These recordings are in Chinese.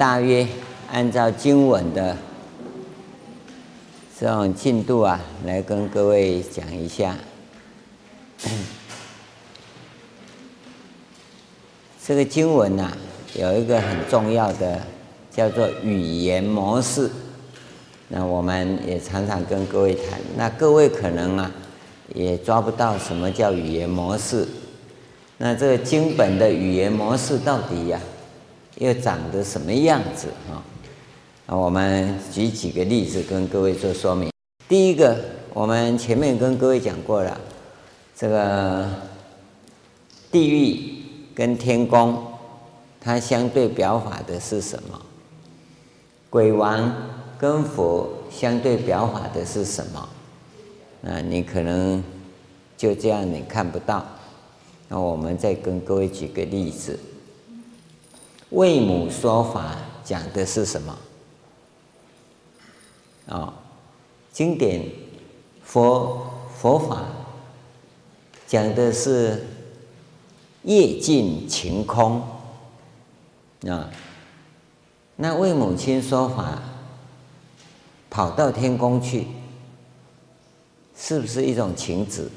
大约按照经文的这种进度啊，来跟各位讲一下。这个经文呐、有一个很重要的，叫做语言模式。那我们也常常跟各位谈，那各位可能啊，也抓不到什么叫语言模式。那这个经本的语言模式到底呀、又长得什么样子啊？那我们举几个例子跟各位做说明。第一个，我们前面跟各位讲过了，这个地狱跟天宫，它相对表法的是什么？鬼王跟佛相对表法的是什么？那你可能就这样你看不到。那我们再跟各位举个例子，为母说法讲的是什么？啊、哦，经典佛佛法讲的是业尽晴空啊。那为母亲说法，跑到天宫去，是不是一种情子？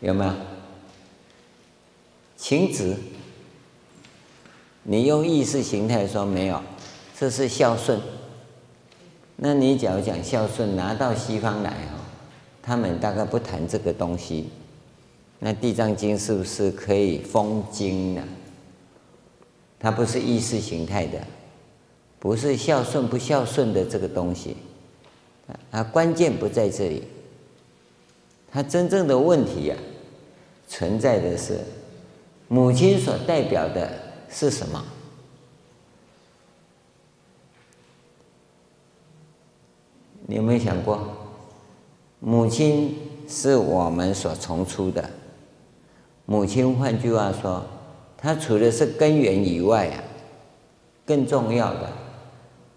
有没有情子？你用意识形态说没有，这是孝顺。那你假如讲孝顺，拿到西方来哦，他们大概不谈这个东西。那《地藏经》是不是可以封经呢？它不是意识形态的，不是孝顺不孝顺的这个东西。啊，关键不在这里。它真正的问题呀、啊，存在的是母亲所代表的是什么？你有没有想过，母亲是我们所从出的。母亲，换句话说，它除了是根源以外啊，更重要的，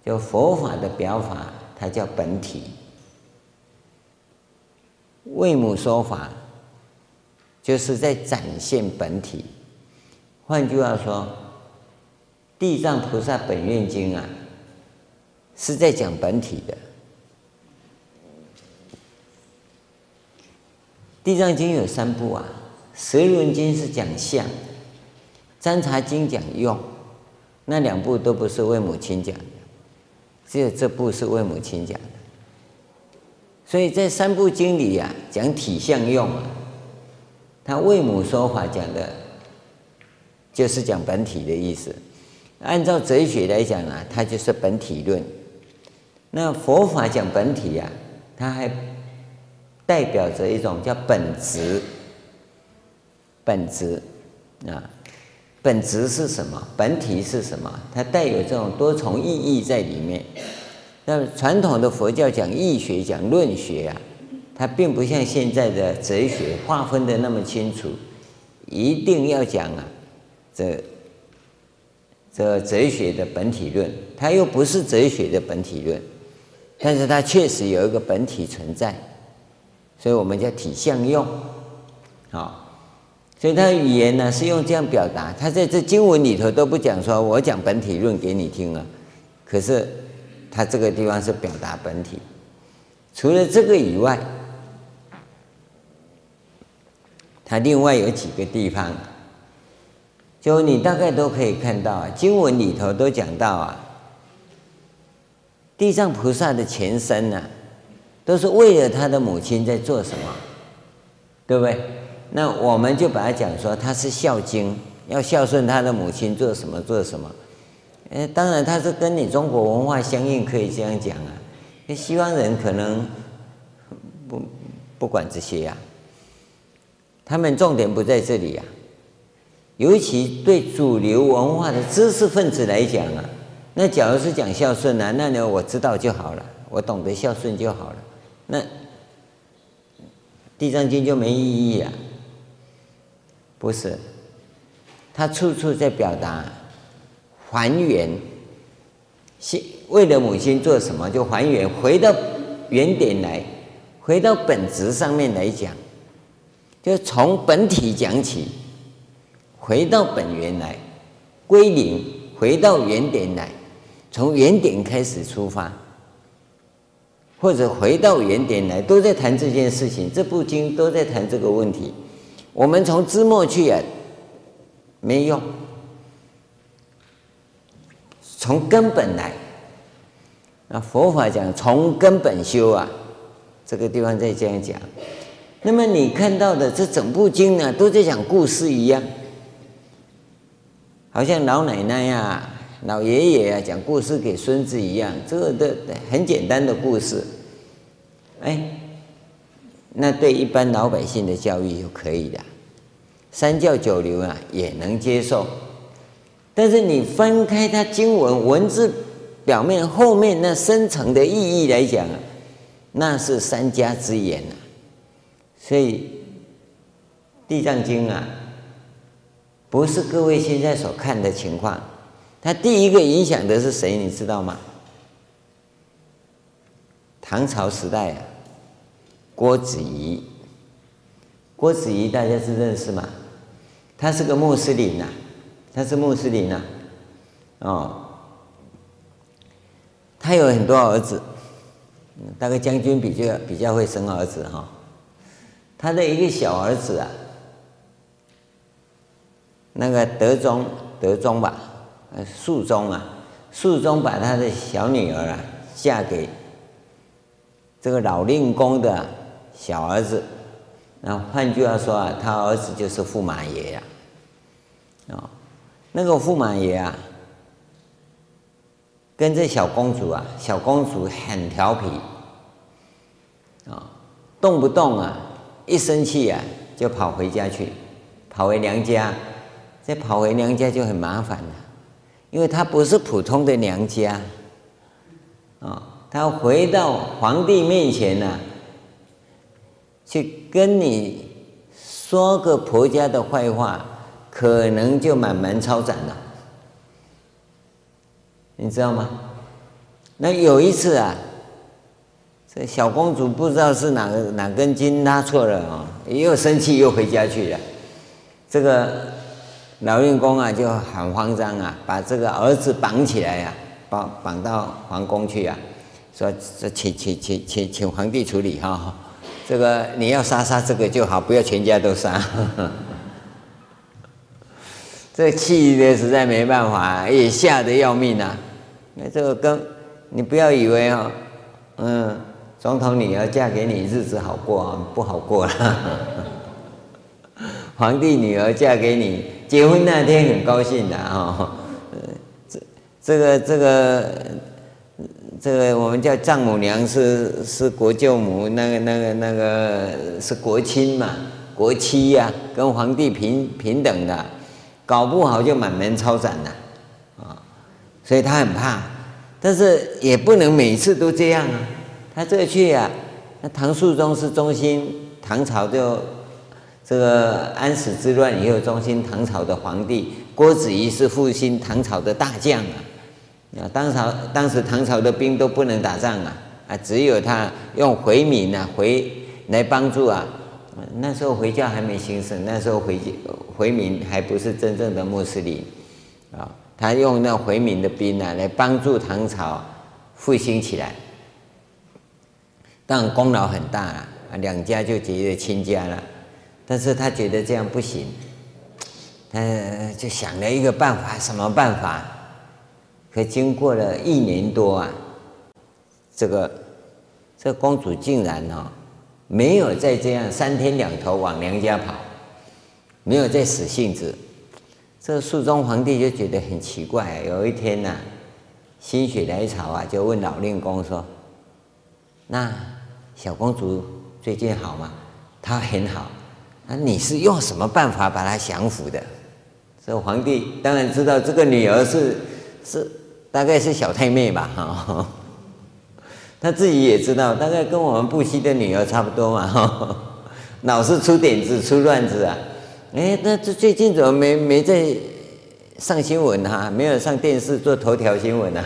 就佛法的表法，它叫本体。为母说法，就是在展现本体。换句话说，《地藏菩萨本愿经》啊，是在讲本体的。《地藏经》有三部啊，《十轮经》是讲相，《占察经》讲用，那两部都不是为母亲讲的，只有这部是为母亲讲的。所以在三部经里呀、啊，讲体相用啊，他为母说法讲的，就是讲本体的意思。按照哲学来讲啊，它就是本体论。那佛法讲本体呀、啊，它还代表着一种叫本质。本质啊，本质是什么？本体是什么？它带有这种多重意义在里面。那传统的佛教讲义学、讲论学啊，它并不像现在的哲学划分的那么清楚，一定要讲啊，这这哲学的本体论，它又不是哲学的本体论，但是它确实有一个本体存在，所以我们叫体相用，好，所以它语言呢是用这样表达，它在这经文里头都不讲说我讲本体论给你听啊，可是。它这个地方是表达本体，除了这个以外，它另外有几个地方，就你大概都可以看到啊，经文里头都讲到啊，地藏菩萨的前身呢、都是为了他的母亲在做什么，对不对？那我们就把它讲说，他是孝经，要孝顺他的母亲做什么做什么。哎，当然，他是跟你中国文化相应，可以这样讲啊。那西方人可能不不管这些呀、他们重点不在这里呀、尤其对主流文化的知识分子来讲啊，那假如是讲孝顺啊，那呢我知道就好了，我懂得孝顺就好了。那《地藏经》就没意义啊？不是，他处处在表达。还原，是为了母亲做什么？就还原，回到原点来，回到本质上面来讲，就从本体讲起，回到本源来，归零，回到原点来，从原点开始出发，或者回到原点来，都在谈这件事情。这部经都在谈这个问题。我们从枝末去啊，没用；从根本来，那佛法讲从根本修啊，这个地方在这样讲。那么你看到的这整部经呢，都在讲故事一样，好像老奶奶呀、老爷爷啊讲故事给孙子一样，这个的很简单的故事，哎，那对一般老百姓的教育就可以的，三教九流啊也能接受。但是你翻开它经文文字表面后面那深层的意义来讲，那是三家之言啊。所以，《地藏经》啊，不是各位现在所看的情况。它第一个影响的是谁？你知道吗？唐朝时代啊，郭子仪。郭子仪大家是认识吗？他是个穆斯林呐，他是穆斯林呐，哦，他有很多儿子，大概将军比较比较会生儿子哈。他的一个小儿子啊，那个德宗，德宗吧，呃，肃宗啊，肃宗把他的小女儿啊嫁给这个老令公的小儿子，那换句话说啊，他儿子就是驸马爷呀，啊，那个驸马爷啊，跟这小公主啊，小公主很调皮，啊，动不动啊。一生气、啊，就跑回家去，跑回娘家，再跑回娘家就很麻烦了，因为他不是普通的娘家，啊，他回到皇帝面前呢、去跟你说个婆家的坏话，可能就满门抄斩了，你知道吗？那有一次啊。这小公主不知道是哪个哪根筋拉错了啊，又生气又回家去了。这个老令公啊就很慌张啊，把这个儿子绑起来呀、绑绑到皇宫去啊，说这请请请请请皇帝处理哈，这个你要杀杀这个就好，不要全家都杀。这气的实在没办法，也吓得要命啊。那这个跟你不要以为啊，嗯。总统女儿嫁给你，日子好过啊不好过了。皇帝女儿嫁给你，结婚那天很高兴的哈。这这个这个这个我们叫丈母娘是是国舅母，那个那个那个是国亲嘛，国戚呀，跟皇帝平平等的，搞不好就满门抄斩了啊。所以他很怕，但是也不能每次都这样啊。他这去呀、啊，那唐肃宗是中心唐朝就这个安史之乱以后中兴唐朝的皇帝，郭子仪是复兴唐朝的大将啊。啊，当朝当时唐朝的兵都不能打仗啊，啊，只有他用回民啊回来帮助啊。那时候回教还没兴盛，那时候回回民还不是真正的穆斯林啊，他用那回民的兵啊来帮助唐朝复兴起来。但功劳很大，啊，两家就结为亲家了。但是他觉得这样不行，他就想了一个办法，什么办法？可经过了一年多啊，这个这公主竟然哦，没有再这样三天两头往娘家跑，没有再使性子。这个肃宗皇帝就觉得很奇怪，有一天呐，心血来潮啊，就问老令公说：“那？”小公主最近好吗？她很好。那你是用什么办法把她降服的？这皇帝当然知道这个女儿是是大概是小太妹吧，哈。他自己也知道，大概跟我们不惜的女儿差不多嘛，哈。老是出点子、出乱子啊。哎，那这最近怎么没没在上新闻啊？没有上电视做头条新闻啊？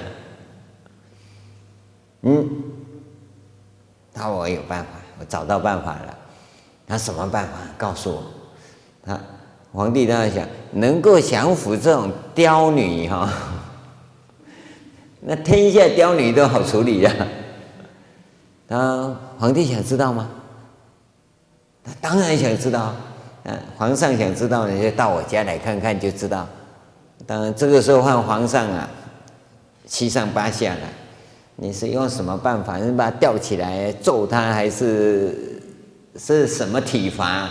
嗯。那我有办法，我找到办法了。他什么办法？告诉我。他皇帝当然想，能够降服这种刁女哈，那天下刁女都好处理呀。他皇帝想知道吗？他当然想知道。嗯，皇上想知道，你就到我家来看看就知道。当然这个时候换皇上啊，七上八下了。你是用什么办法？你把他吊起来揍他，还是是什么体罚？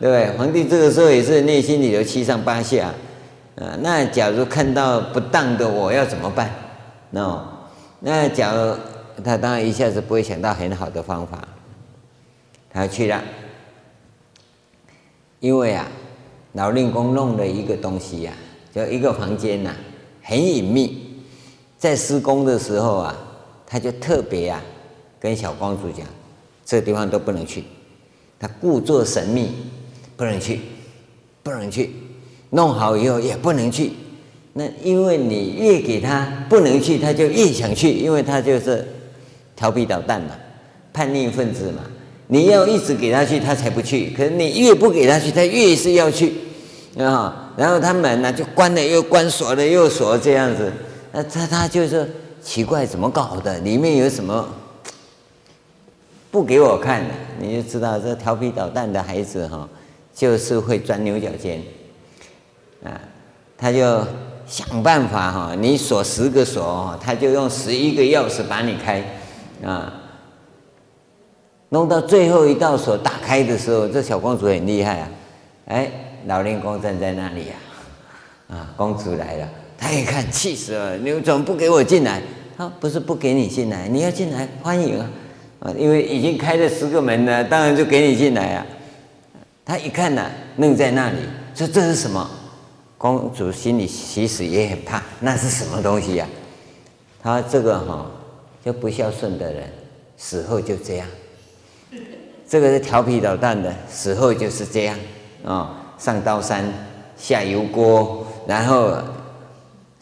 对不对？皇帝这个时候也是内心里头七上八下。啊，那假如看到不当的，我要怎么办？喏，那假如他当然一下子不会想到很好的方法，他去了，因为啊，老令公弄了一个东西呀、啊，就一个房间呐、很隐秘，在施工的时候啊。他就特别啊，跟小公主讲，这个地方都不能去，他故作神秘，不能去，不能去，弄好以后也不能去。那因为你越给他不能去，他就越想去，因为他就是调皮捣蛋嘛，叛逆分子嘛。你要一直给他去，他才不去。可是你越不给他去，他越是要去啊。然后他门呢就关了又关，锁了又锁，这样子。那他他就是。奇怪，怎么搞的？里面有什么不给我看的？你就知道这调皮捣蛋的孩子哈，就是会钻牛角尖啊！他就想办法哈，你锁十个锁，他就用十一个钥匙把你开啊！弄到最后一道锁打开的时候，这小公主很厉害啊！哎，老练公站在那里呀，啊，公主来了。他一看，气死了！你怎么不给我进来？他不是不给你进来，你要进来，欢迎啊！啊，因为已经开了十个门了，当然就给你进来啊。他一看呢，愣在那里，说：“这是什么？”公主心里其实也很怕，那是什么东西呀？他这个哈，就不孝顺的人，死后就这样。这个是调皮捣蛋的，死后就是这样啊，上刀山，下油锅，然后。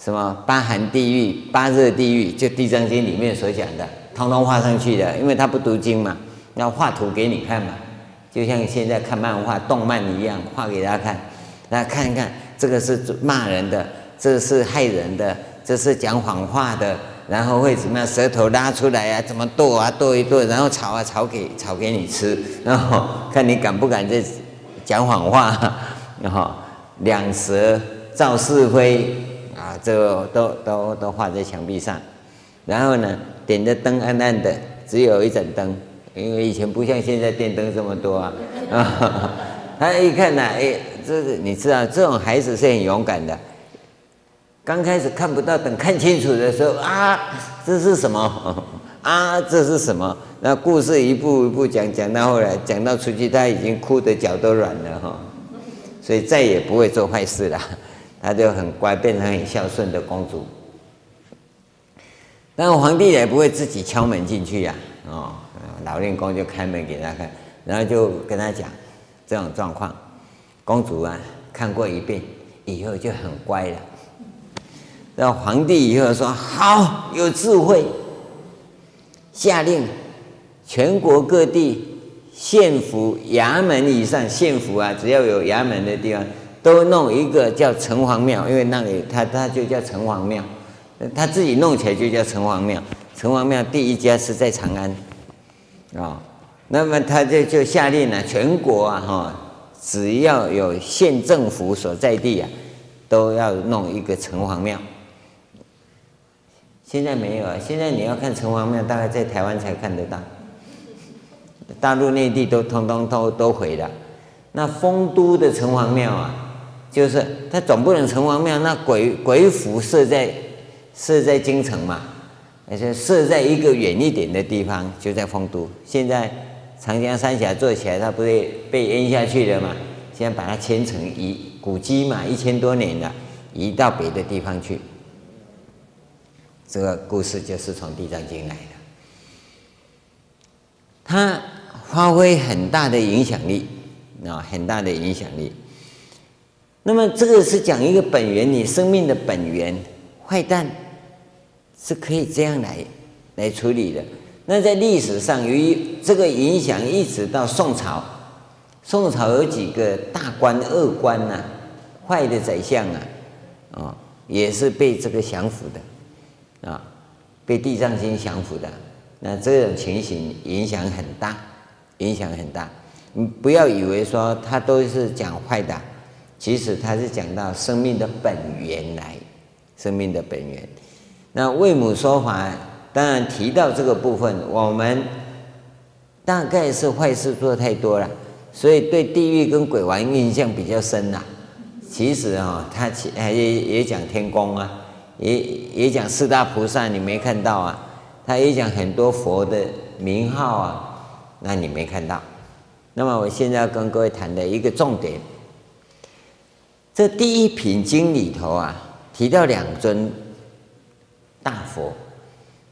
什么八寒地狱、八热地狱，就《地藏经》里面所讲的，通通画上去的。因为他不读经嘛，要画图给你看嘛，就像现在看漫画、动漫一样，画给大家看。大家看一看，这个是骂人的，这是害人的，这是讲谎话的，然后会怎么样？舌头拉出来啊，怎么剁啊，剁一剁，然后炒啊，炒给炒给你吃，然后看你敢不敢再讲谎话，然后两舌造是非。啊，这个都都都画在墙壁上，然后呢，点的灯暗暗的，只有一盏灯，因为以前不像现在电灯这么多啊。啊，他一看呐，哎，这是你知道，这种孩子是很勇敢的。刚开始看不到，等看清楚的时候啊，这是什么？啊，这是什么？那故事一步一步讲，讲到后来，讲到出去，他已经哭得脚都软了哈，所以再也不会做坏事了。他就很乖，变成很孝顺的公主。但皇帝也不会自己敲门进去呀，哦，老令公就开门给他看，然后就跟他讲这种状况。公主啊，看过一遍以后就很乖了。那皇帝以后说好，有智慧，下令全国各地县府衙门以上，县府啊，只要有衙门的地方。都弄一个叫城隍庙，因为那里他他就叫城隍庙，他自己弄起来就叫城隍庙。城隍庙第一家是在长安，啊、哦，那么他就就下令了，全国啊哈，只要有县政府所在地啊，都要弄一个城隍庙。现在没有啊，现在你要看城隍庙，大概在台湾才看得到，大陆内地都通通都都毁了。那丰都的城隍庙啊。就是他总不能城隍庙，那鬼鬼府设在设在京城嘛，而且设在一个远一点的地方，就在丰都。现在长江三峡做起来，它不是被淹下去了嘛？现在把它迁成移古迹嘛，一千多年了，移到别的地方去。这个故事就是从《地藏经》来的，它发挥很大的影响力啊，很大的影响力。那么这个是讲一个本源，你生命的本源，坏蛋是可以这样来来处理的。那在历史上，由于这个影响一直到宋朝，宋朝有几个大官、恶官呐，坏的宰相啊，啊，也是被这个降服的，啊，被地藏经降服的。那这种情形影响很大，影响很大。你不要以为说他都是讲坏的，其实他是讲到生命的本源来，生命的本源。那为母说法，当然提到这个部分，我们大概是坏事做太多了，所以对地狱跟鬼王印象比较深呐。其实啊，他其也也讲天宫啊，也也讲四大菩萨，你没看到啊？他也讲很多佛的名号啊，那你没看到。那么我现在要跟各位谈的一个重点，这第一品经里头啊，提到两尊大佛。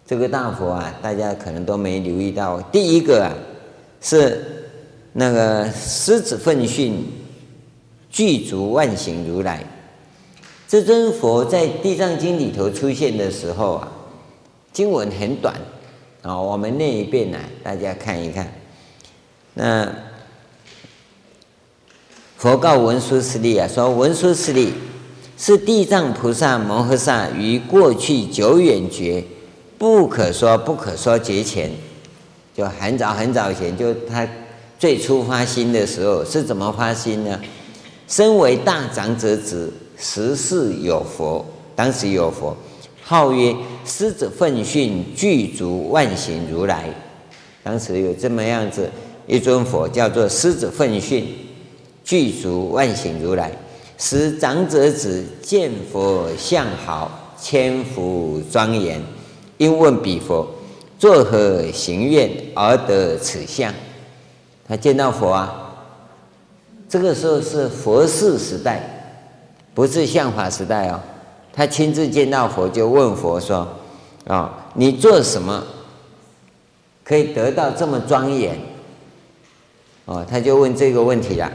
这个大佛啊，大家可能都没留意到。第一个啊，是那个狮子奋迅具足万行如来。这尊佛在《地藏经》里头出现的时候啊。经文很短啊，我们念一遍呢，大家看一看。那佛告文殊师利啊，说文殊师利，是地藏菩萨摩诃萨于过去久远劫不可说不可说劫前，就很早很早前，就他最初发心的时候是怎么发心呢？身为大长者子，时世有佛，当时有佛。号曰狮子奋迅具足万行如来，当时有这么样子一尊佛，叫做狮子奋迅具足万行如来。使长者子见佛相好，千福庄严，因问彼佛：作何行愿而得此相？他见到佛啊，这个时候是佛世时代，不是相法时代哦。他亲自见到佛，就问佛说：“啊，你做什么可以得到这么庄严？”哦，他就问这个问题了。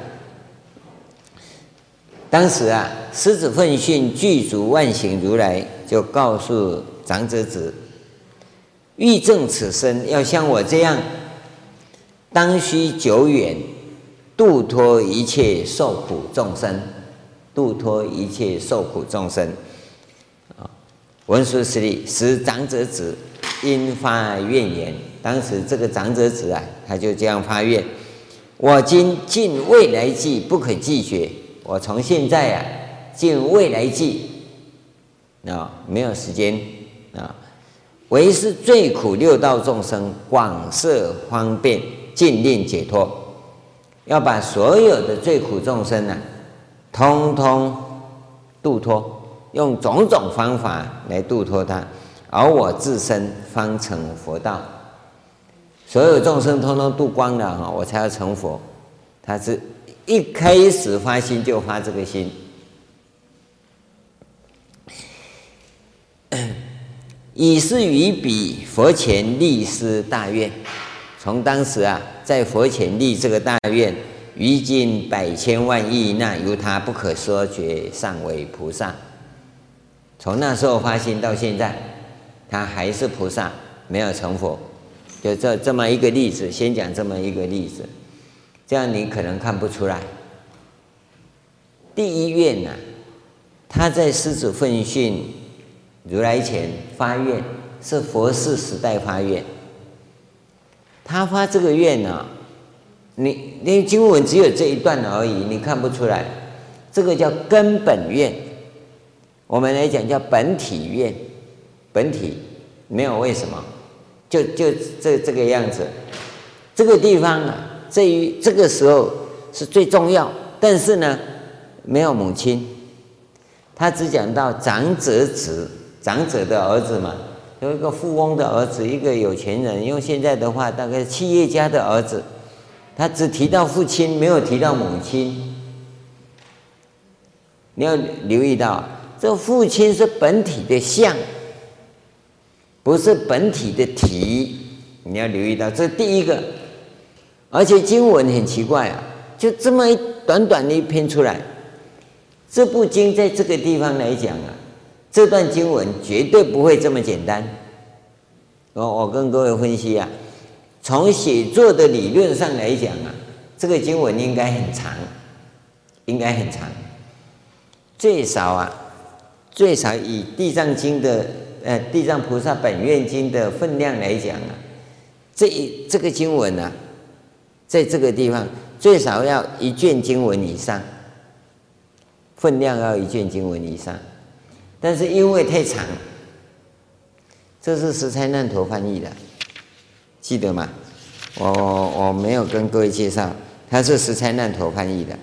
当时啊，狮子奋迅具足万行如来就告诉长者子：“欲证此身，要像我这样，当须久远度脱一切受苦众生，度脱一切受苦众生。”啊文殊师利，使长者子因发愿言，当时这个长者子啊，他就这样发愿：我今尽未来际不可计决，我从现在啊，尽未来际啊，没有时间啊，唯是最苦六道众生广设方便，尽令解脱，要把所有的最苦众生啊，通通度脱。用种种方法来度脱他，而我自身方成佛道。所有众生通通度光了哈，我才要成佛。他是一开始发心就发这个心，以是于彼佛前立施大愿。从当时啊，在佛前立这个大愿，于今百千万亿那由他不可说觉尚为菩萨。从那时候发心到现在，他还是菩萨，没有成佛。就这这么一个例子，先讲这么一个例子，这样你可能看不出来。第一愿呐、他在狮子奋迅如来前发愿，是佛世时代发愿。他发这个愿呢、你你经文只有这一段而已，你看不出来。这个叫根本愿。我们来讲叫本体愿，本体没有为什么，就就这这个样子，这个地方啊，这于这个时候是最重要，但是呢，没有母亲，他只讲到长者子，长者的儿子嘛，有一个富翁的儿子，一个有钱人，用现在的话，大概企业家的儿子，他只提到父亲，没有提到母亲，你要留意到。这父亲是本体的相，不是本体的体，你要留意到，这第一个。而且经文很奇怪啊，就这么一短短的一篇出来，这部经在这个地方来讲啊，这段经文绝对不会这么简单。我我跟各位分析啊，从写作的理论上来讲啊，这个经文应该很长，应该很长。最少啊，最少以《地藏经》的呃《地藏菩萨本愿经》的分量来讲啊，这一这个经文啊，在这个地方最少要一卷经文以上，分量要一卷经文以上，但是因为太长，这是实财难陀翻译的，记得吗？我我没有跟各位介绍，他是实财难陀翻译的。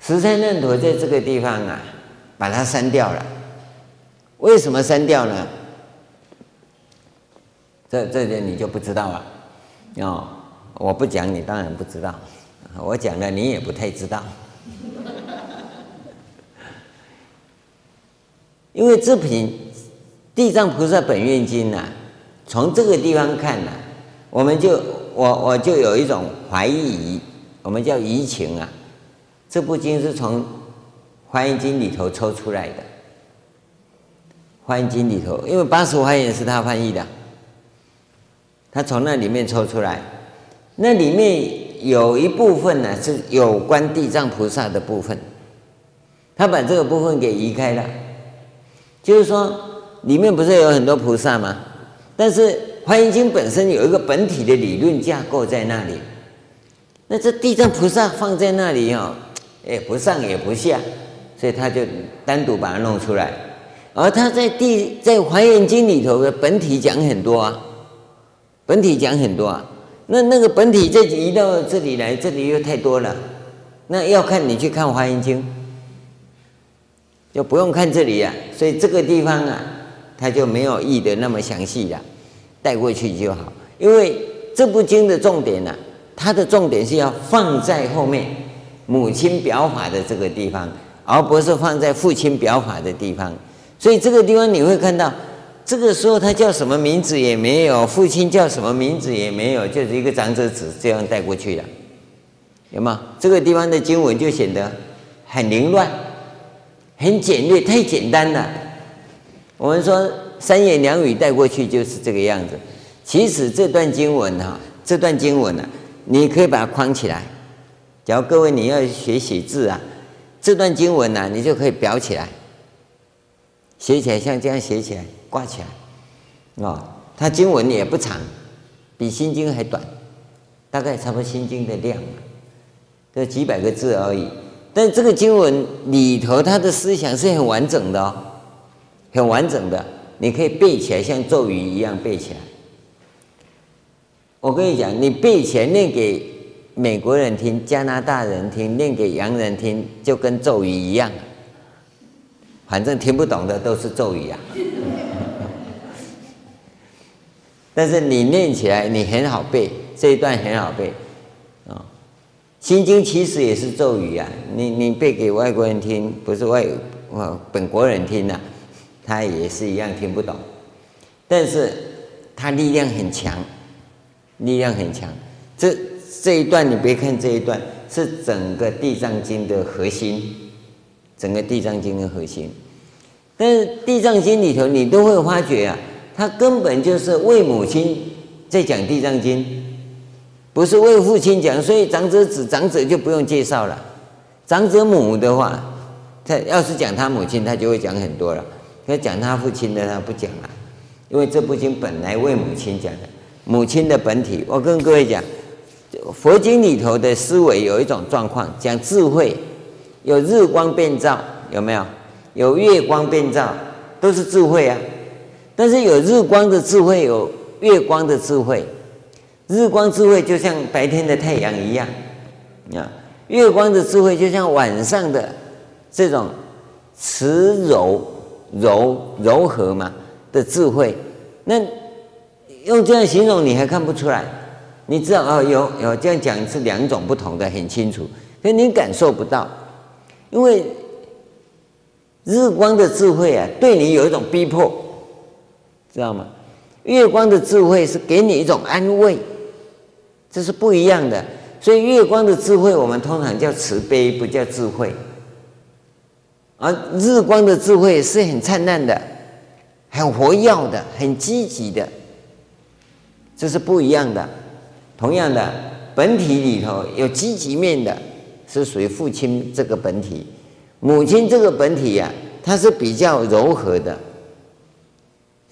实财难陀在这个地方啊，把它删掉了。为什么删掉呢？这这点你就不知道了。哦，我不讲，你当然不知道；我讲了，你也不太知道。因为这品《地藏菩萨本愿经》啊，从这个地方看呢、我们就我我就有一种怀疑，我们叫疑情啊。这部经是从《华严经》里头抽出来的，《华严经》里头，因为八十华严是他翻译的，他从那里面抽出来，那里面有一部分呢是有关地藏菩萨的部分，他把这个部分给移开了，就是说里面不是有很多菩萨吗？但是。华严经本身有一个本体的理论架构在那里，那这地藏菩萨放在那里哦，哎，不上也不下，所以他就单独把它弄出来。而他在地在华严经里头的本体讲很多啊，本体讲很多啊，那那个本体再移到这里来，这里又太多了，那要看你去看华严经，就不用看这里啊，所以这个地方啊，它就没有译得那么详细了。带过去就好，因为这部经的重点呢、啊，它的重点是要放在后面母亲表法的这个地方，而不是放在父亲表法的地方。所以这个地方你会看到，这个时候他叫什么名字也没有，父亲叫什么名字也没有，就是一个长者子这样带过去的，有吗？这个地方的经文就显得很凌乱、很简略，太简单了。我们说。三言两语带过去就是这个样子。其实这段经文哈，这段经文呢，你可以把它框起来。假如各位你要学写字啊，这段经文呢，你就可以裱起来，写起来像这样写起来，挂起来。哦，它经文也不长，比心经还短，大概差不多心经的量，这几百个字而已。但这个经文里头，它的思想是很完整的哦，很完整的。你可以背起来，像咒语一样背起来。我跟你讲，你背起来念给美国人听、加拿大人听、念给洋人听，就跟咒语一样。反正听不懂的都是咒语啊。但是你念起来，你很好背，这一段很好背啊。《心经》其实也是咒语啊，你你背给外国人听，不是外本国人听呐、啊。他也是一样听不懂，但是他力量很强，力量很强。这这一段你别看这一段是整个《地藏经》的核心，整个《地藏经》的核心。但是《地藏经》里头你都会发觉啊，他根本就是为母亲在讲《地藏经》，不是为父亲讲。所以长者子、长者就不用介绍了。长者母的话，他要是讲他母亲，他就会讲很多了。要讲他父亲的，他不讲了，因为这部经本来为母亲讲的，母亲的本体。我跟各位讲，佛经里头的思维有一种状况，讲智慧，有日光变照，有没有？有月光变照，都是智慧啊。但是有日光的智慧，有月光的智慧。日光智慧就像白天的太阳一样，啊，月光的智慧就像晚上的这种慈柔。柔柔和嘛的智慧，那用这样形容你还看不出来？你知道哦，有有这样讲是两种不同的，很清楚，可你感受不到，因为日光的智慧啊，对你有一种逼迫，知道吗？月光的智慧是给你一种安慰，这是不一样的。所以月光的智慧，我们通常叫慈悲，不叫智慧。而日光的智慧是很灿烂的，很活跃的，很积极的，这是不一样的。同样的，本体里头有积极面的，是属于父亲这个本体；母亲这个本体呀、它是比较柔和的，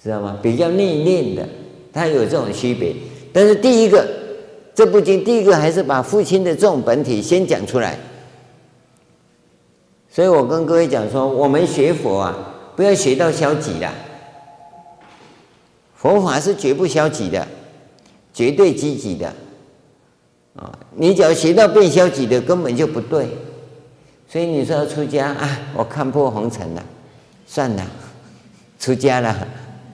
知道吗？比较内敛的，它有这种区别。但是第一个，这部经第一个还是把父亲的这种本体先讲出来。所以我跟各位讲说，我们学佛啊，不要学到消极了。佛法是绝不消极的，绝对积极的。啊，你只要学到变消极的，根本就不对。所以你说要出家啊，我看破红尘了，算了，出家了，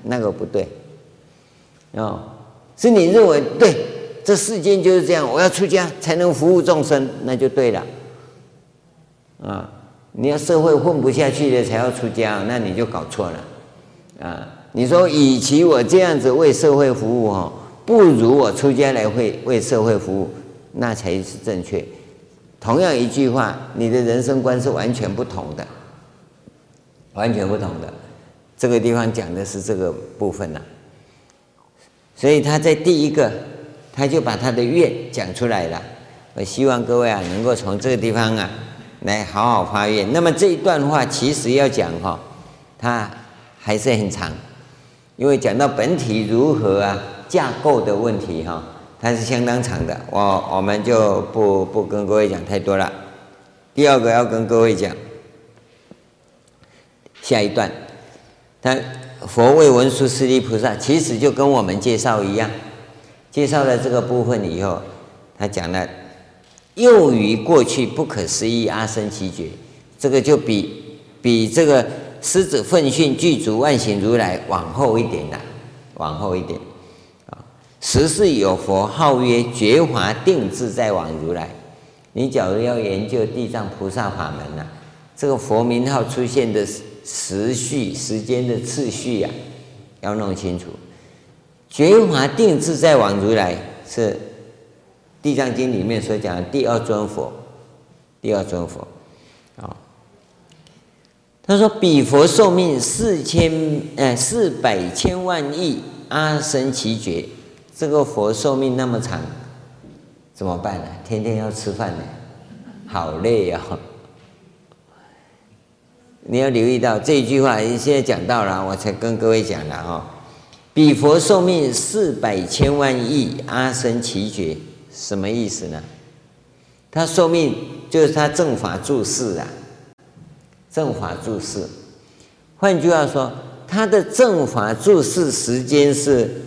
那个不对。哦，是你认为对，这世间就是这样，我要出家才能服务众生，那就对了。啊。你要社会混不下去的才要出家，那你就搞错了，啊！你说，与其我这样子为社会服务哦，不如我出家来会为社会服务，那才是正确。同样一句话，你的人生观是完全不同的，完全不同的。这个地方讲的是这个部分呐，所以他在第一个，他就把他的愿讲出来了。我希望各位啊，能够从这个地方啊。来好好发愿。那么这一段话其实要讲哈，它还是很长，因为讲到本体如何啊，架构的问题哈，它是相当长的。我我们就不不跟各位讲太多了。第二个要跟各位讲，下一段，他佛为文殊师利菩萨，其实就跟我们介绍一样，介绍了这个部分以后，他讲了。又于过去不可思议阿僧祇觉，这个就比比这个狮子奋迅具足万行如来往后一点的，往后一点十。世有佛号曰觉华定自在王如来。你假如要研究地藏菩萨法门呢，这个佛名号出现的时序、时间的次序呀，要弄清楚。觉华定自在王如来是。《地藏经》里面所讲的第二尊佛，第二尊佛，啊，他说：“彼佛寿命四千，呃，四百千万亿阿僧祇劫。这个佛寿命那么长，怎么办呢？天天要吃饭呢，好累呀、你要留意到这一句话，现在讲到了，我才跟各位讲了哦。彼佛寿命四百千万亿阿僧只劫。”什么意思呢？他寿命就是他正法住世啊，正法住世。换句话说，他的正法住世时间是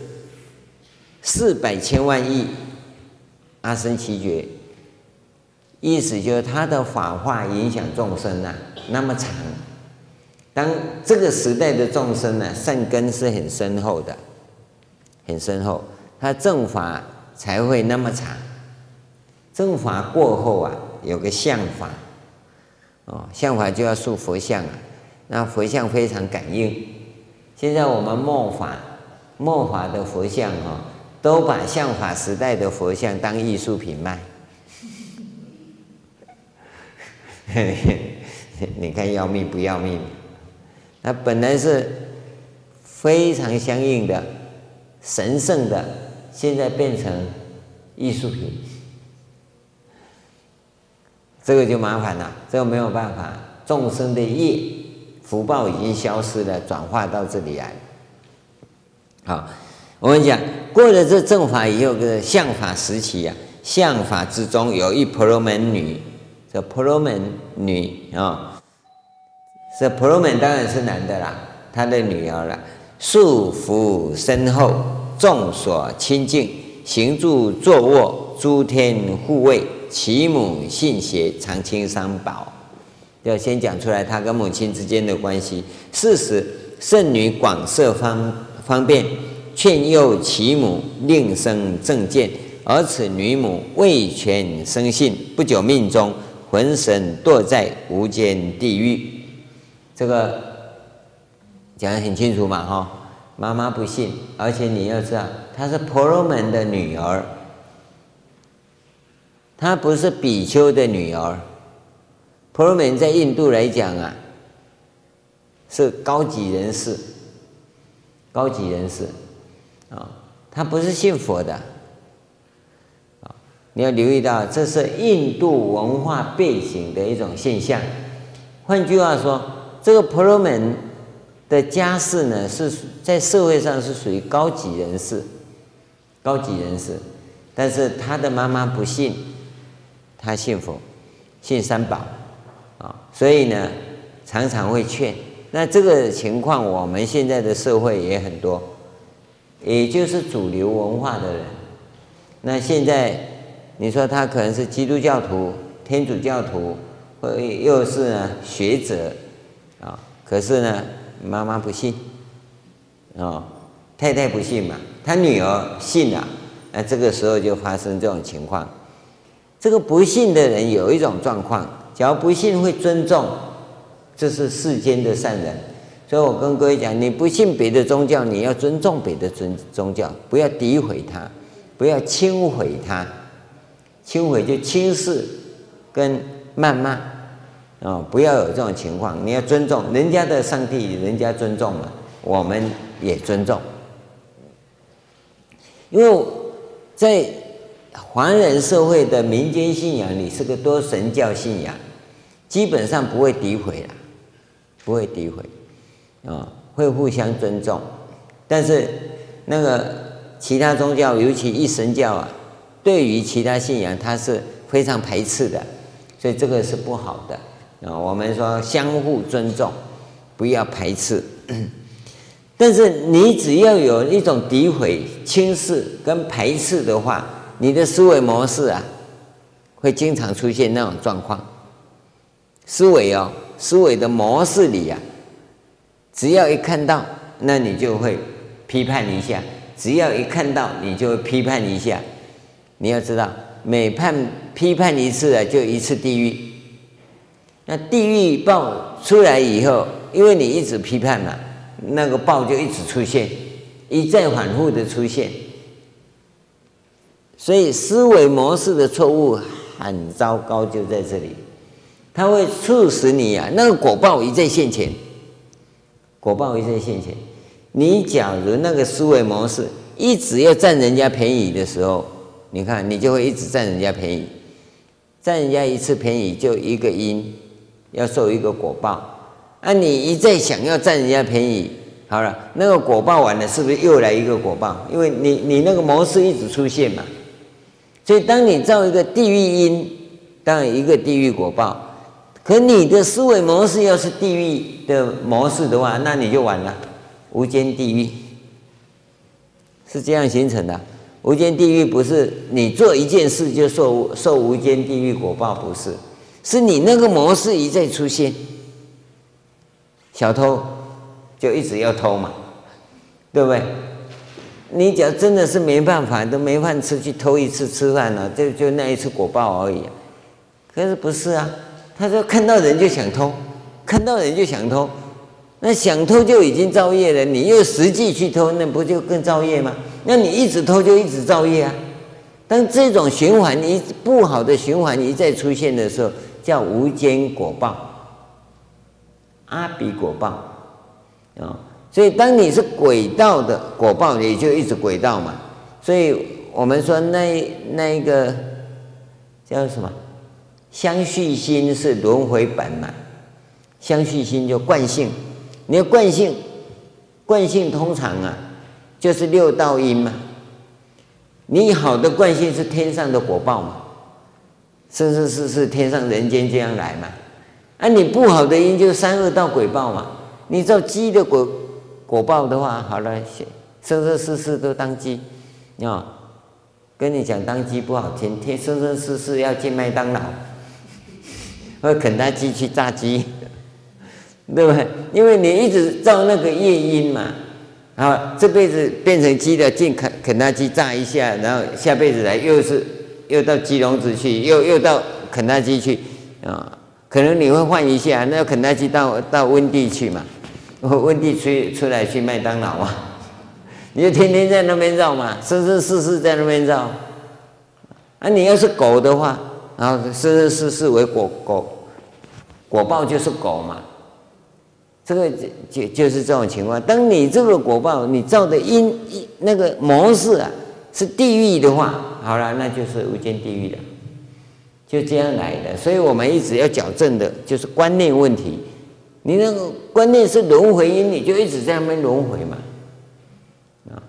四百千万亿阿僧祇劫，意思就是他的法化影响众生啊，那么长。当这个时代的众生呢、善根是很深厚的，很深厚，他正法。才会那么长。正法过后啊，有个相法，哦，相法就要塑佛像啊。那佛像非常感应。现在我们末法，末法的佛像哈，都把相法时代的佛像当艺术品卖。你看要命不要命？那本来是非常相应的、神圣的。现在变成艺术品，这个就麻烦了。这个没有办法，众生的业福报已经消失了，转化到这里来。好，我们讲过了这正法以后，个相法时期啊，相法之中有一婆罗门女，这婆罗门女啊，这婆罗门当然是男的啦，他的女儿了，束缚深厚。众所亲近，行住坐卧，诸天护卫，其母信邪，常亲三宝。要先讲出来，他跟母亲之间的关系。是时，圣女广设方方便，劝诱其母，令生正见。而此女母未全生信，不久命终，魂神堕在无间地狱。这个讲得很清楚嘛，哈。妈妈不信，而且你要知道，她是婆罗门的女儿，她不是比丘的女儿。婆罗门在印度来讲啊，是高级人士，高级人士啊，他不是信佛的啊。你要留意到，这是印度文化背景的一种现象。换句话说，这个婆罗门的家世呢，是在社会上是属于高级人士，高级人士。但是他的妈妈不信，他信佛，信三宝，啊，所以呢，常常会劝。那这个情况，我们现在的社会也很多，也就是主流文化的人。那现在你说他可能是基督教徒、天主教徒，或又是呢学者，啊，可是呢，妈妈不信，啊，太太不信嘛，他女儿信了。那这个时候就发生这种情况，这个不信的人有一种状况，假如不信会尊重，这是世间的善人。所以我跟各位讲，你不信别的宗教，你要尊重别的宗宗教，不要诋毁他，不要轻毁他，轻毁就轻视跟谩骂啊、不要有这种情况。你要尊重人家的上帝，人家尊重了，我们也尊重，因为。在华人社会的民间信仰里，是个多神教信仰，基本上不会诋毁啦，不会诋毁，啊，会互相尊重。但是那个其他宗教，尤其一神教啊，对于其他信仰，它是非常排斥的，所以这个是不好的啊。我们说相互尊重，不要排斥。但是你只要有一种诋毁、轻视跟排斥的话，你的思维模式啊，会经常出现那种状况。思维哦，思维的模式里啊，只要一看到，那你就会批判一下；只要一看到，你就会批判一下。你要知道，每判批判一次啊，就一次地狱。那地狱报出来以后，因为你一直批判嘛。那个报就一直出现，一再反复的出现，所以思维模式的错误很糟糕，就在这里，它会促使你啊，那个果报一再现前，果报一再现前。你假如那个思维模式一直要占人家便宜的时候，你看你就会一直占人家便宜，占人家一次便宜就一个因，要受一个果报。那、你一再想要占人家便宜，好了，那个果报完了，是不是又来一个果报？因为你你那个模式一直出现嘛，所以当你造一个地狱因，当一个地狱果报。可你的思维模式要是地狱的模式的话，那你就完了，无间地狱是这样形成的。无间地狱不是你做一件事就受受无间地狱果报，不是，是你那个模式一再出现。小偷就一直要偷嘛，对不对？你只要真的是没办法，都没饭吃，去偷一次吃饭了，就就那一次果报而已。可是不是啊？他说看到人就想偷，看到人就想偷，那想偷就已经造业了。你又实际去偷，那不就更造业吗？那你一直偷就一直造业啊。当这种循环一不好的循环一再出现的时候，叫无间果报。阿鼻果报，啊，所以当你是轨道的果报，也就一直轨道嘛。所以我们说那那一个叫什么？相续心是轮回本嘛。相续心就惯性，你的惯性，惯性通常啊，就是六道因嘛。你好的惯性是天上的果报嘛，生生世世天上人间这样来嘛。啊，你不好的因就是三恶道鬼报嘛。你照鸡的果果报的话，好了，生生世世都当鸡，啊，跟你讲当鸡不好听，天生生世世要进麦当劳，或肯德基去炸鸡，对不对？因为你一直造那个夜因嘛，啊，这辈子变成鸡的进肯肯德基炸一下，然后下辈子来又是又到鸡笼子去，又又到肯德基去，啊。可能你会换一下，那肯德基到到温蒂去嘛？温蒂出出来去麦当劳嘛？你就天天在那边绕嘛，生生世世在那边绕。啊，你要是狗的话，然后生生世世为果果，果报就是狗嘛。这个就就就是这种情况。当你这个果报你造的因那个模式啊是地狱的话，好了，那就是无间地狱了。就这样来的。所以我们一直要矫正的，就是观念问题。你那个观念是轮回因，你就一直在那边轮回嘛。啊，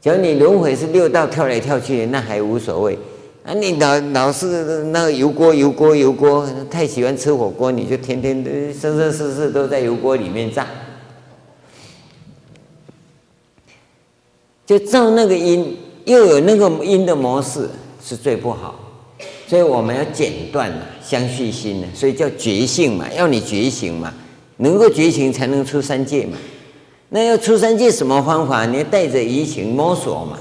假如你轮回是六道跳来跳去，那还无所谓。啊，你老老是那个油锅油锅油锅，太喜欢吃火锅，你就天天的生生世世都在油锅里面炸。就照那个因，又有那个因的模式，是最不好。所以我们要剪断嘛，相续心呢，所以叫觉性嘛，要你觉醒嘛。能够觉醒才能出三界嘛，那要出三界什么方法？你要带着移情摸索嘛，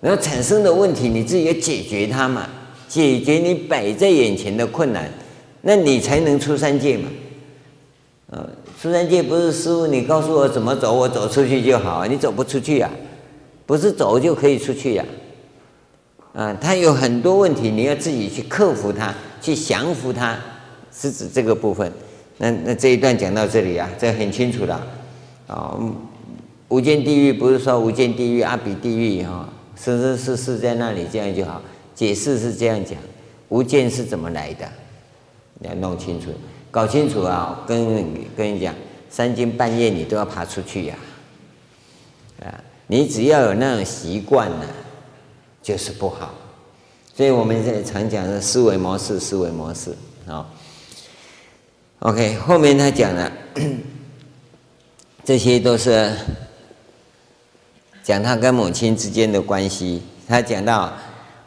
然后产生的问题你自己要解决它嘛，解决你摆在眼前的困难，那你才能出三界嘛。呃，出三界不是师父你告诉我怎么走，我走出去就好，你走不出去呀，不是走就可以出去呀。啊，他有很多问题，你要自己去克服它，去降服它，是指这个部分。那那这一段讲到这里啊，这很清楚的啊、哦。无间地狱不是说无间地狱、阿鼻地狱哈，生生世世在那里这样就好。解释是这样讲，无间是怎么来的？你要弄清楚，搞清楚啊！跟跟你讲，三更半夜你都要爬出去呀、啊，你只要有那种习惯呢，就是不好。所以我们现在常讲的思维模式，思维模式啊。OK，后面他讲了，这些都是讲他跟母亲之间的关系。他讲到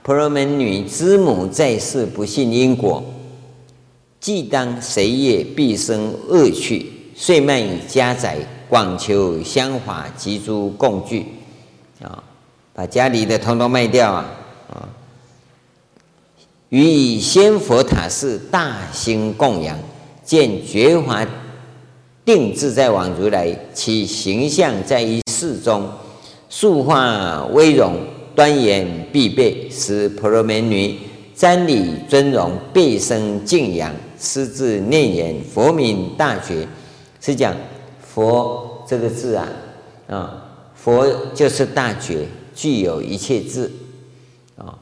婆罗门女之母在世不信因果，既当谁业必生恶趣，遂卖家宅，广求香华及诸供具啊，把家里的通通卖掉啊啊，予以仙佛塔寺大兴供养。见觉华定自在王如来，其形象在于世中，塑化威容，端严必备，是婆罗门女瞻礼尊荣，备生敬仰，师自念言：佛名大觉。是讲佛这个字啊，啊，佛就是大觉，具有一切智啊。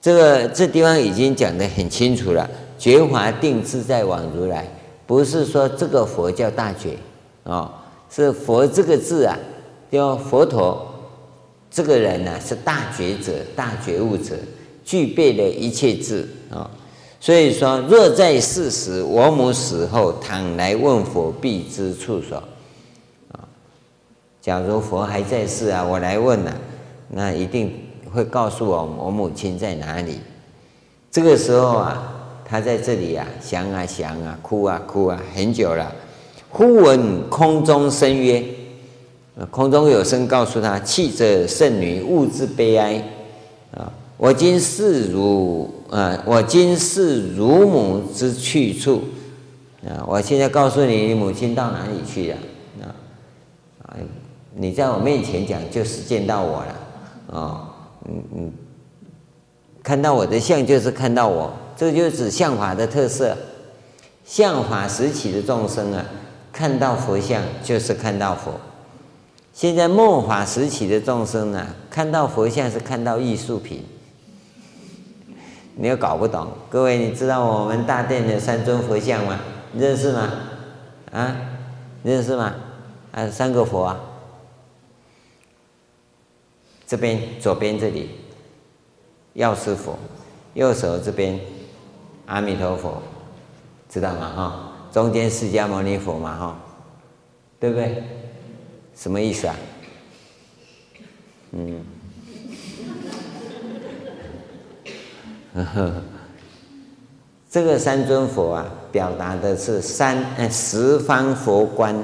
这个这地方已经讲得很清楚了。觉华定自在王如来，不是说这个佛叫大觉啊，是佛这个字啊，叫佛陀这个人呢、是大觉者、大觉悟者，具备了一切智啊。所以说，若在世时，我母死后，倘来问佛，必知处所啊。假如佛还在世啊，我来问了、那一定会告诉我我母亲在哪里。这个时候啊。他在这里啊，想啊想啊，哭啊哭啊，很久了。忽闻空中声曰：“空中有声告诉他，弃者圣女，勿自悲哀啊！我今是如啊，我今是如母之去处啊！我现在告诉你，你母亲到哪里去了啊？啊，你在我面前讲，就是见到我了啊！嗯嗯，看到我的相，就是看到我。”这就是指相法的特色，相法时期的众生啊，看到佛像就是看到佛。现在末法时期的众生呢，看到佛像是看到艺术品。你又搞不懂，各位，你知道我们大殿的三尊佛像吗？认识吗？啊，认识吗？啊，三个佛啊，这边左边这里，药师佛，右手这边。阿弥陀佛，知道吗？哈，中间释迦牟尼佛嘛，哈，对不对？什么意思啊？嗯，这个三尊佛啊，表达的是三呃十方佛观，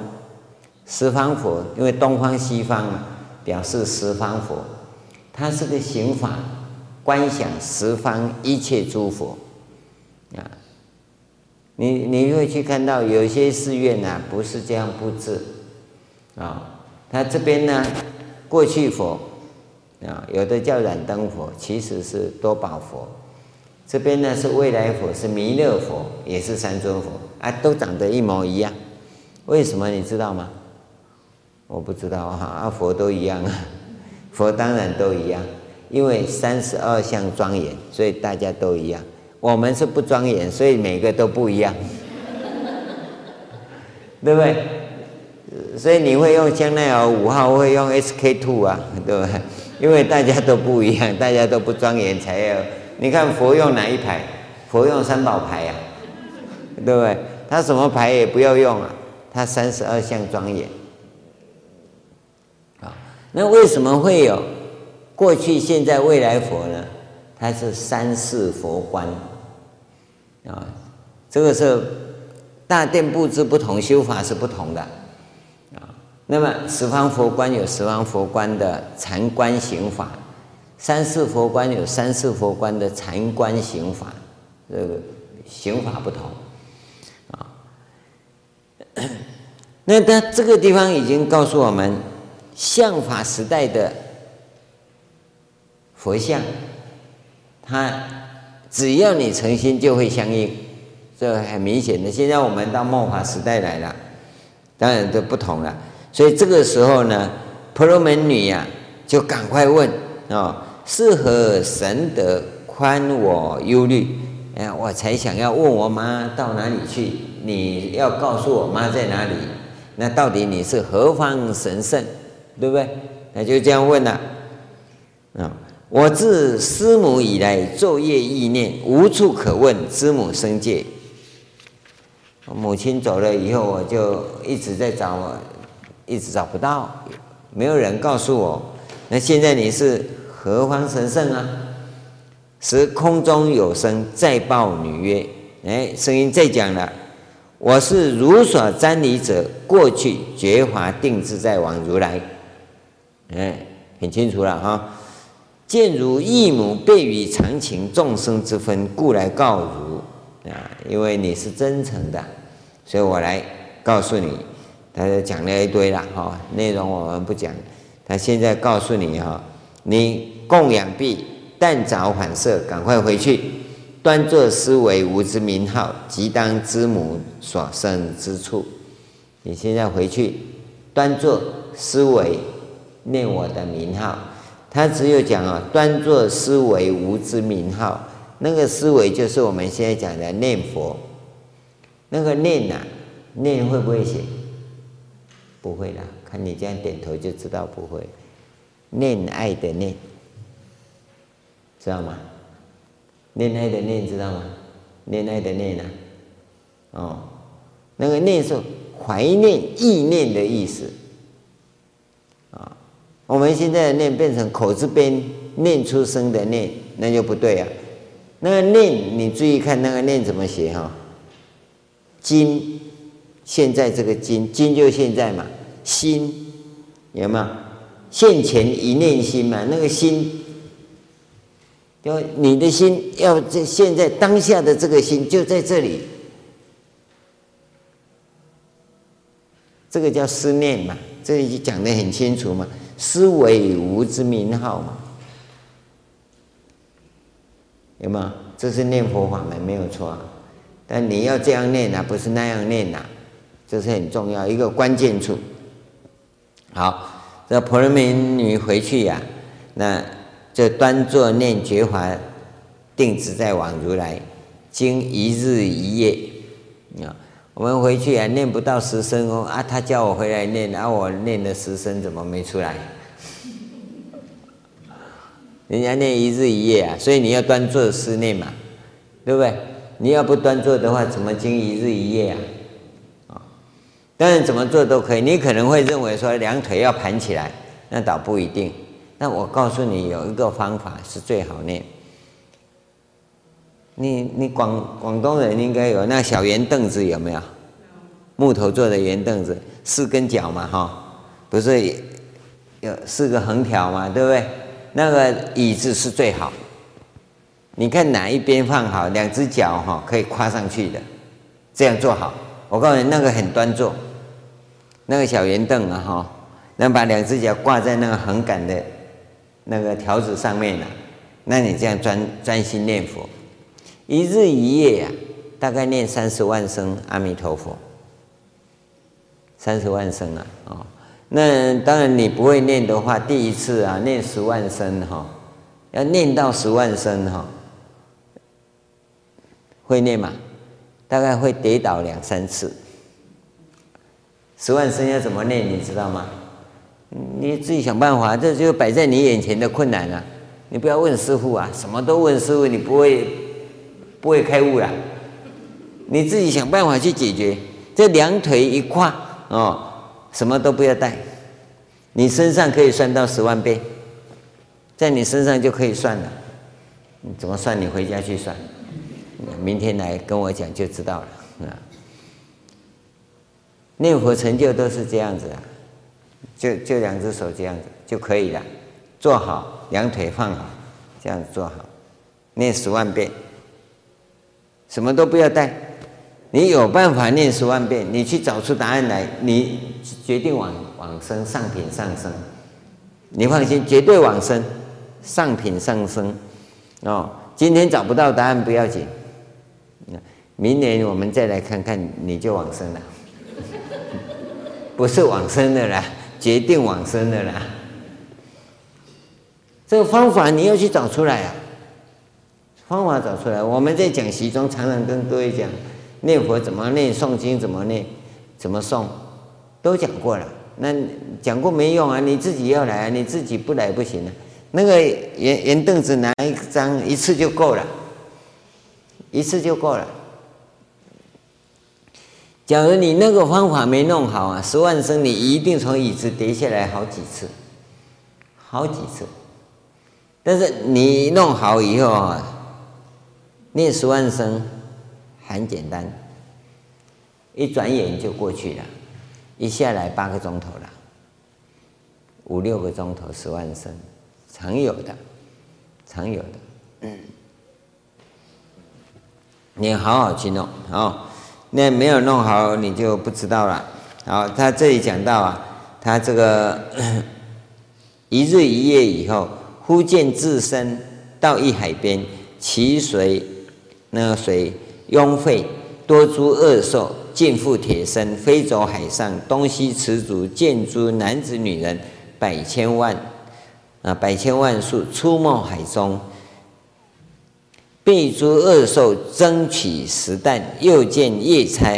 十方佛，因为东方西方嘛，表示十方佛，它是个行法，观想十方一切诸佛。啊，你你会去看到有些寺院呐，不是这样布置，啊，那这边呢，过去佛，啊，有的叫燃灯佛，其实是多宝佛，这边呢是未来佛，是弥勒佛，也是三尊佛，啊，都长得一模一样，为什么你知道吗？我不知道哈，啊，佛都一样啊，佛当然都一样，因为三十二相庄严，所以大家都一样。我们是不庄严，所以每个都不一样，对不对？所以你会用香奈儿五号，会用 SK two 啊，对不对？因为大家都不一样，大家都不庄严才有。你看佛用哪一牌？佛用三宝牌呀，对不对？他什么牌也不要用啊，他三十二相庄严。啊，那为什么会有过去、现在、未来佛呢？它是三世佛观啊，这个是大殿布置不同，修法是不同的。那么十方佛观有十方佛观的禅观行法，三世佛观有三世佛观的禅观行法，这个行法不同啊。那他这个地方已经告诉我们，相法时代的佛像，它只要你诚心就会相应，这很明显的。现在我们到末法时代来了，当然都不同了。所以这个时候呢，婆罗门女呀、啊，就赶快问啊、：“是何神德宽我忧虑？哎，我才想要问我妈到哪里去？你要告诉我妈在哪里？那到底你是何方神圣？对不对？那就这样问了。啊、我自师母以来，昼夜忆念，无处可问，知母生界。母亲走了以后，我就一直在找我。”一直找不到，没有人告诉我。那现在你是何方神圣啊？时空中有声再报女曰：“哎，声音再讲了，我是如所瞻礼者，过去觉华定自在王如来。”哎，很清楚了哈。见如义母备与常情众生之分，故来告汝啊。因为你是真诚的，所以我来告诉你。他就讲了一堆了哈，内容我们不讲。他现在告诉你哈，你供养毕，但早反舍，赶快回去，端坐思维吾之名号，即当知母所生之处。你现在回去，端坐思维念我的名号。他只有讲啊，端坐思维吾之名号，那个思维就是我们现在讲的念佛。那个念呐、啊，念会不会写？不会啦，看你这样点头就知道不会。恋爱的恋，知道吗？恋爱的恋，知道吗？恋爱的恋啊，哦，那个念是怀念、意念的意思啊。我们现在的念变成口字边念出声的念，那就不对啊。那个念，你注意看那个念怎么写哈？今，现在这个今，今就现在嘛。心有没有？现前一念心嘛？那个心，要你的心要在现在当下的这个心就在这里，这个叫思念嘛？这里就讲得很清楚嘛？思维无之名号嘛？有没有？这是念佛法门没有错啊，但你要这样念啊，不是那样念呐，这是很重要一个关键处。好，这婆罗门女回去呀、那就端坐念觉华定止在往如来，经一日一夜啊。我们回去啊，念不到十声哦啊，他叫我回来念，啊，我念了十声，怎么没出来？人家念一日一夜啊，所以你要端坐思念嘛，对不对？你要不端坐的话，怎么经一日一夜啊？当然怎么做都可以，你可能会认为说两腿要盘起来，那倒不一定。那我告诉你有一个方法是最好念。你你广广东人应该有那小圆凳子有没有？木头做的圆凳子，四根脚嘛哈，不是有四个横条嘛，对不对？那个椅子是最好。你看哪一边放好，两只脚哈可以跨上去的，这样做好。我告诉你，那个很端坐。那个小圆凳啊，哈，能把两只脚挂在那个横杆的那个条子上面了，那你这样专专心念佛，一日一夜呀、啊，大概念三十万声阿弥陀佛，三十万声啊，哦，那当然你不会念的话，第一次啊念十万声哈，要念到十万声哈，会念吗？大概会跌倒两三次。十万生要怎么念？你知道吗？你自己想办法，这就摆在你眼前的困难了、啊。你不要问师傅啊，什么都问师傅，你不会不会开悟了。你自己想办法去解决。这两腿一跨哦，什么都不要带，你身上可以算到十万遍，在你身上就可以算了。怎么算？你回家去算，明天来跟我讲就知道了啊。念佛成就都是这样子啊，就就两只手这样子就可以了，坐好，两腿放好，这样子坐好，念十万遍，什么都不要带。你有办法念十万遍，你去找出答案来，你决定往往生上品上生，你放心，绝对往生上品上生。哦。今天找不到答案不要紧，明年我们再来看看，你就往生了，不是往生的啦，决定往生的啦。这个方法你要去找出来啊，方法找出来，我们在讲习中常常跟各位讲。念佛怎么念？诵经怎么念？怎么诵？都讲过了。那讲过没用啊！你自己要来啊！你自己不来不行啊。那个圆圆凳子拿一张，一次就够了，一次就够了。假如你那个方法没弄好啊，十万声你一定从椅子跌下来好几次，好几次。但是你弄好以后啊，念十万声。很简单，一转眼就过去了，一下来八个钟头了，五六个钟头十万声，常有的，常有的。嗯，你好好去弄，好，那没有弄好你就不知道了。好，他这里讲到啊，他这个一日一夜以后，忽见自身到一海边，其水那个水。壅沸，多诸恶兽，尽复铁身，飞走海上，东西驰逐，见诸男子女人百千万，啊，百千万数出没海中，被诸恶兽争取食啖，又见夜叉，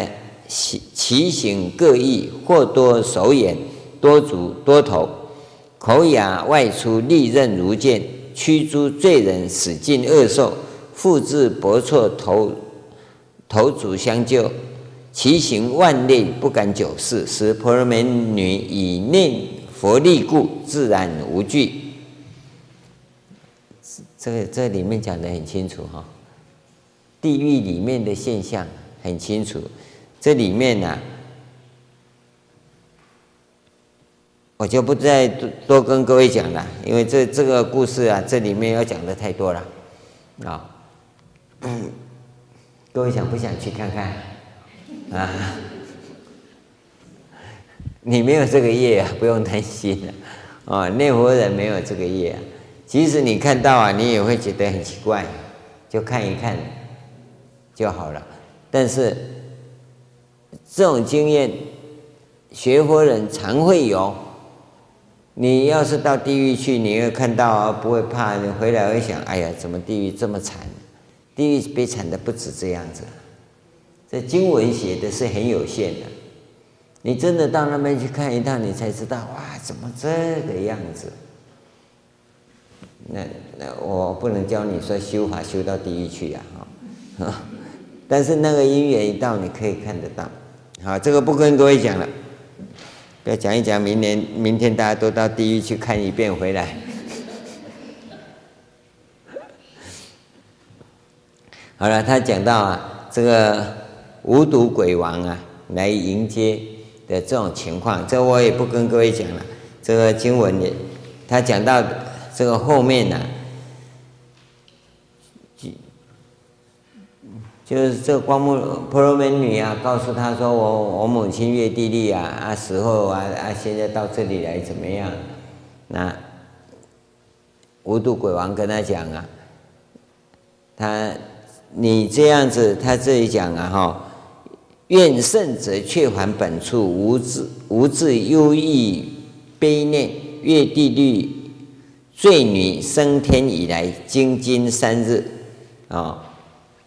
其其形各异，或多手眼，多足多头，口牙外出，利刃如剑，驱诸罪人，使尽恶兽，复至钵绰头。头足相救，其形万类，不敢久视。时婆罗门女以念佛力故，自然无惧。这个这里面讲得很清楚哈，地狱里面的现象很清楚。这里面呢、我就不再多多跟各位讲了，因为这这个故事啊，这里面要讲的太多了啊。各位想不想去看看？啊，你没有这个业啊，不用担心了。啊，念佛人没有这个业啊，即使你看到啊，你也会觉得很奇怪，就看一看就好了。但是这种经验，学佛人常会有。你要是到地狱去，你会看到啊，不会怕，你回来会想，哎呀，怎么地狱这么惨？地狱悲惨的不止这样子，这经文写的是很有限的，你真的到那边去看一趟，你才知道哇，怎么这个样子？那那我不能教你说修法修到地狱去呀，哈，但是那个因缘一到，你可以看得到。好，这个不跟各位讲了，不要讲一讲，明年明天大家都到地狱去看一遍回来。好了，他讲到啊，这个五毒鬼王啊来迎接的这种情况，这我也不跟各位讲了。这个经文也，他讲到这个后面呢、就就是这个光目婆罗门女啊，告诉他说我：“我母亲月地利啊啊死后啊啊，现在到这里来怎么样？”那无度鬼王跟他讲啊，他。你这样子，他这里讲啊，哈，愿圣者却还本处，无自无自忧郁悲念，悦帝利罪女升天以来，经今三日，啊，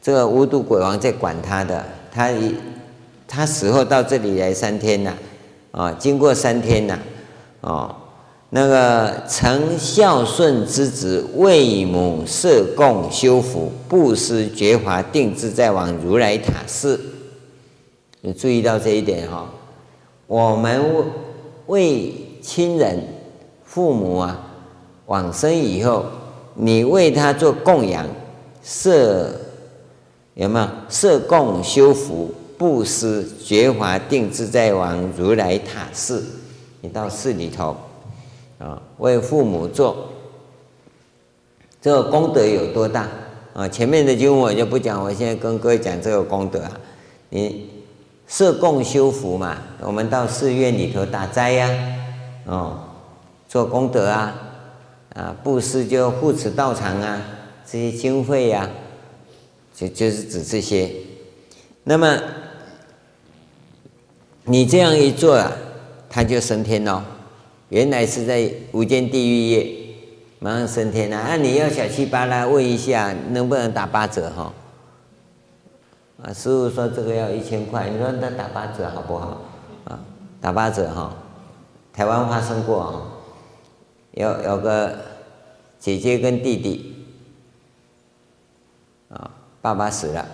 这个无毒鬼王在管他的，他一他死后到这里来三天了，啊，经过三天了，哦，那个曾孝顺之子，为母设供修福，布施觉华定志在往如来塔寺。你注意到这一点哈，我们为亲人、父母啊往生以后，你为他做供养，设有没有？设供修福？布施觉华定自在王如来塔寺，你到寺里头啊，为父母做这个功德有多大啊？前面的经文我就不讲，我现在跟各位讲这个功德啊。你设供修福嘛，我们到寺院里头打斋呀，哦，做功德啊，啊，布施就护持道场啊，这些经费呀，就就是指这些，那么。你这样一做啊，他就升天喽。原来是在无间地狱业，马上升天了。啊，你要小气巴拉问一下，能不能打八折哈？啊，师傅说这个要一千块，你说那打八折好不好？啊，打八折哈。台湾发生过啊，有有个姐姐跟弟弟，啊，爸爸死了，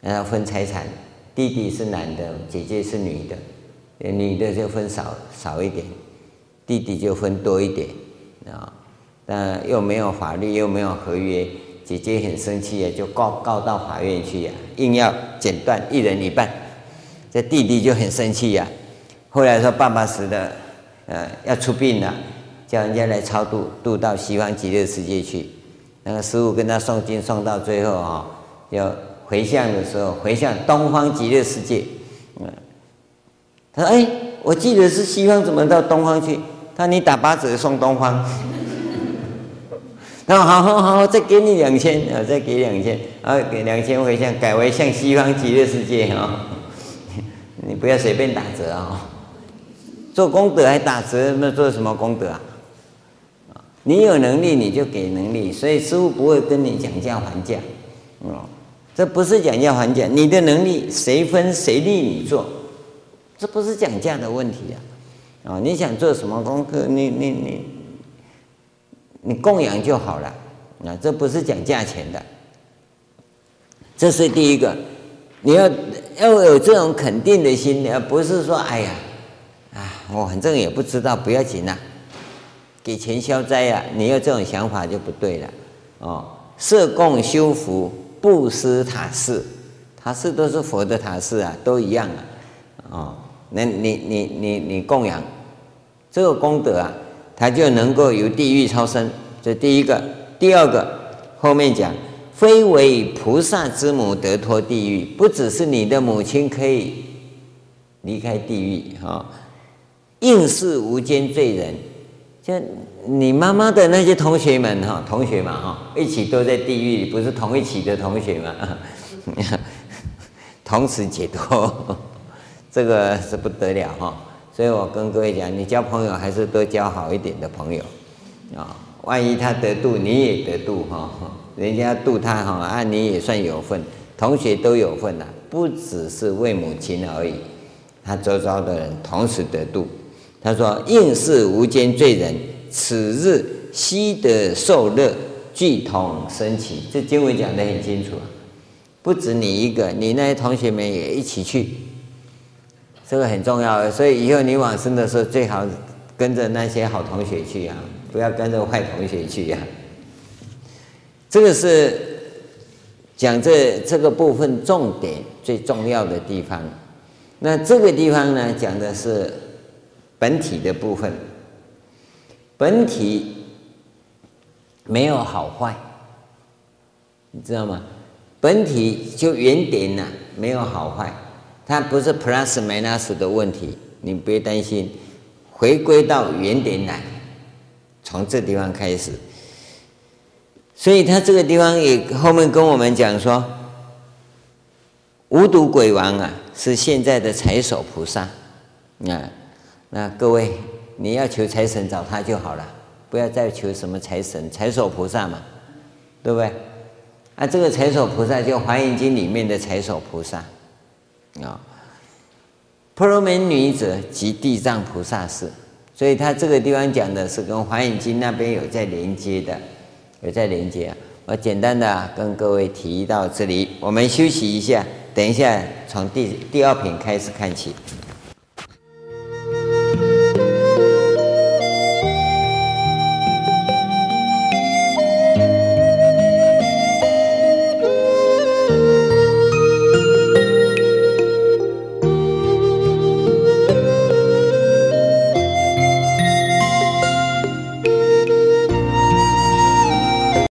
然后分财产。弟弟是男的，姐姐是女的，女的就分少少一点，弟弟就分多一点啊。但又没有法律，又没有合约，姐姐很生气啊，就告告到法院去呀，硬要剪断一人一半。这弟弟就很生气呀，后来说爸爸死了，呃，要出殡了，叫人家来超度，度到西方极乐世界去。那个师父跟他诵经诵到最后啊，要。回向的时候，回向东方极乐世界。嗯，他说：“哎，我记得是西方，怎么到东方去？”他说：“你打八折送东方。”他说：“好好好，再给你两千，啊，再给两千，啊，给两千回向，改为向西方极乐世界啊！你不要随便打折啊！做功德还打折，那做什么功德啊？你有能力你就给能力，所以师傅不会跟你讲价还价，哦。”这不是讲价还价，你的能力谁分谁利你做，这不是讲价的问题啊！啊，你想做什么功课，你你你你供养就好了，啊，这不是讲价钱的。这是第一个，你要要有这种肯定的心，而不是说哎呀，啊，我反正也不知道，不要紧呐，给钱消灾呀，你有这种想法就不对了。哦，设供修福。布施塔寺，塔寺都是佛的塔寺啊，都一样啊。哦，那你你你你供养这个功德啊，他就能够由地狱超生。这第一个，第二个，后面讲，非为菩萨之母得脱地狱，不只是你的母亲可以离开地狱啊，应是无间罪人。就你妈妈的那些同学们哈，同学嘛哈，一起都在地狱里，不是同一起的同学嘛？同时解脱，这个是不得了哈。所以我跟各位讲，你交朋友还是多交好一点的朋友啊。万一他得度，你也得度哈。人家度他哈，啊，你也算有份，同学都有份呐，不只是为母亲而已，他周遭的人同时得度。他说：“应是无间罪人，此日悉得受乐，俱同生起。”这经文讲得很清楚啊，不止你一个，你那些同学们也一起去，这个很重要。所以以后你往生的时候，最好跟着那些好同学去啊，不要跟着坏同学去呀。这个是讲这这个部分重点最重要的地方。那这个地方呢，讲的是。本体的部分，本体没有好坏，你知道吗？本体就原点呐，没有好坏，它不是 plus minus 的问题，你别担心，回归到原点来，从这地方开始。所以他这个地方也后面跟我们讲说，无毒鬼王啊，是现在的财首菩萨啊。那各位，你要求财神找他就好了，不要再求什么财神、财所菩萨嘛，对不对？啊，这个财所菩萨就《华严经》里面的财所菩萨啊。婆罗门女子即地藏菩萨是，所以他这个地方讲的是跟《华严经》那边有在连接的，有在连接。我简单的跟各位提到这里，我们休息一下，等一下从第第二品开始看起。